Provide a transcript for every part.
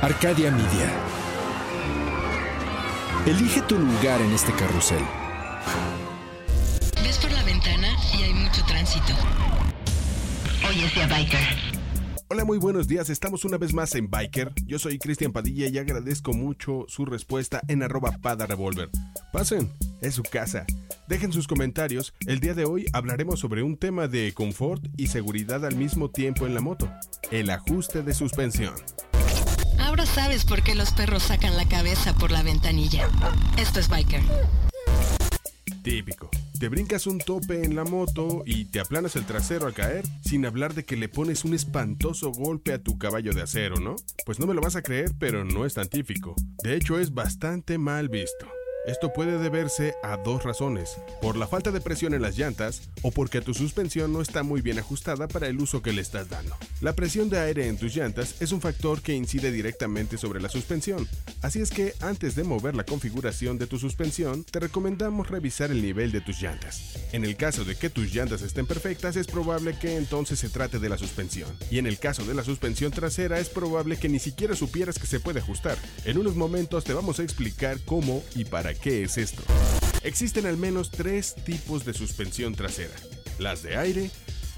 Arcadia Media. Elige tu lugar en este carrusel. Ves por la ventana y hay mucho tránsito. Hoy es día biker. Hola, muy buenos días. Estamos una vez más en Biker. Yo soy Cristian Padilla y agradezco mucho su respuesta en arroba pada revolver. Pasen, es su casa. Dejen sus comentarios. El día de hoy hablaremos sobre un tema de confort y seguridad al mismo tiempo en la moto. El ajuste de suspensión. Ahora sabes por qué los perros sacan la cabeza por la ventanilla. Esto es Biker. Típico. Te brincas un tope en la moto y te aplanas el trasero al caer, sin hablar de que le pones un espantoso golpe a tu caballo de acero, ¿no? Pues no me lo vas a creer, pero no es tan típico. De hecho, es bastante mal visto. Esto puede deberse a dos razones, por la falta de presión en las llantas o porque tu suspensión no está muy bien ajustada para el uso que le estás dando. La presión de aire en tus llantas es un factor que incide directamente sobre la suspensión, así es que antes de mover la configuración de tu suspensión, te recomendamos revisar el nivel de tus llantas. En el caso de que tus llantas estén perfectas, es probable que entonces se trate de la suspensión, y en el caso de la suspensión trasera es probable que ni siquiera supieras que se puede ajustar. En unos momentos te vamos a explicar cómo y para ¿Qué es esto? Existen al menos tres tipos de suspensión trasera, las de aire,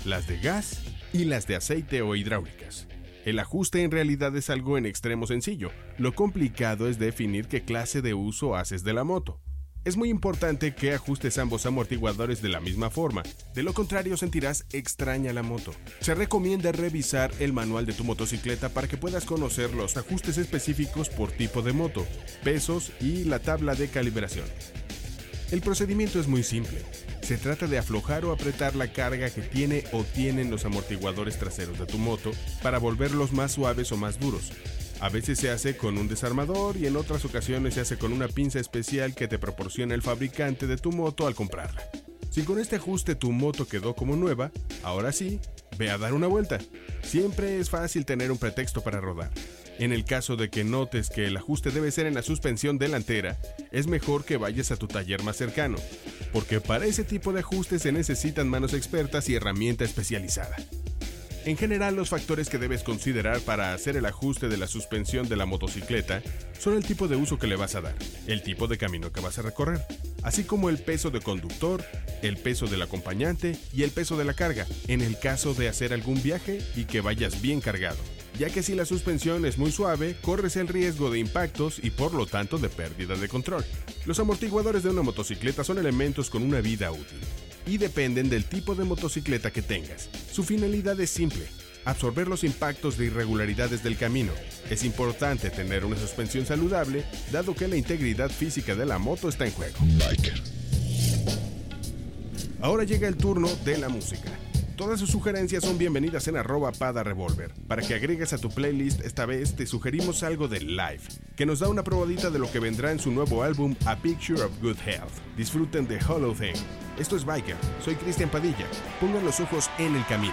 las de gas y las de aceite o hidráulicas. El ajuste en realidad es algo en extremo sencillo, lo complicado es definir qué clase de uso haces de la moto. Es muy importante que ajustes ambos amortiguadores de la misma forma, de lo contrario sentirás extraña la moto. Se recomienda revisar el manual de tu motocicleta para que puedas conocer los ajustes específicos por tipo de moto, pesos y la tabla de calibración. El procedimiento es muy simple. Se trata de aflojar o apretar la carga que tiene o tienen los amortiguadores traseros de tu moto para volverlos más suaves o más duros. A veces se hace con un desarmador y en otras ocasiones se hace con una pinza especial que te proporciona el fabricante de tu moto al comprarla. Si con este ajuste tu moto quedó como nueva, ahora sí, ve a dar una vuelta. Siempre es fácil tener un pretexto para rodar. En el caso de que notes que el ajuste debe ser en la suspensión delantera, es mejor que vayas a tu taller más cercano, porque para ese tipo de ajustes se necesitan manos expertas y herramienta especializada. En general, los factores que debes considerar para hacer el ajuste de la suspensión de la motocicleta son el tipo de uso que le vas a dar, el tipo de camino que vas a recorrer, así como el peso de conductor, el peso del acompañante y el peso de la carga, en el caso de hacer algún viaje y que vayas bien cargado, ya que si la suspensión es muy suave, corres el riesgo de impactos y por lo tanto de pérdida de control. Los amortiguadores de una motocicleta son elementos con una vida útil y dependen del tipo de motocicleta que tengas. Su finalidad es simple, absorber los impactos de irregularidades del camino. Es importante tener una suspensión saludable, dado que la integridad física de la moto está en juego. Ahora llega el turno de la música. Todas sus sugerencias son bienvenidas en arroba pada revolver. Para que agregues a tu playlist, esta vez te sugerimos algo de Live, que nos da una probadita de lo que vendrá en su nuevo álbum A Picture of Good Health. Disfruten de Hollow Thing. Esto es Biker, soy Cristian Padilla. Pongan los ojos en el camino.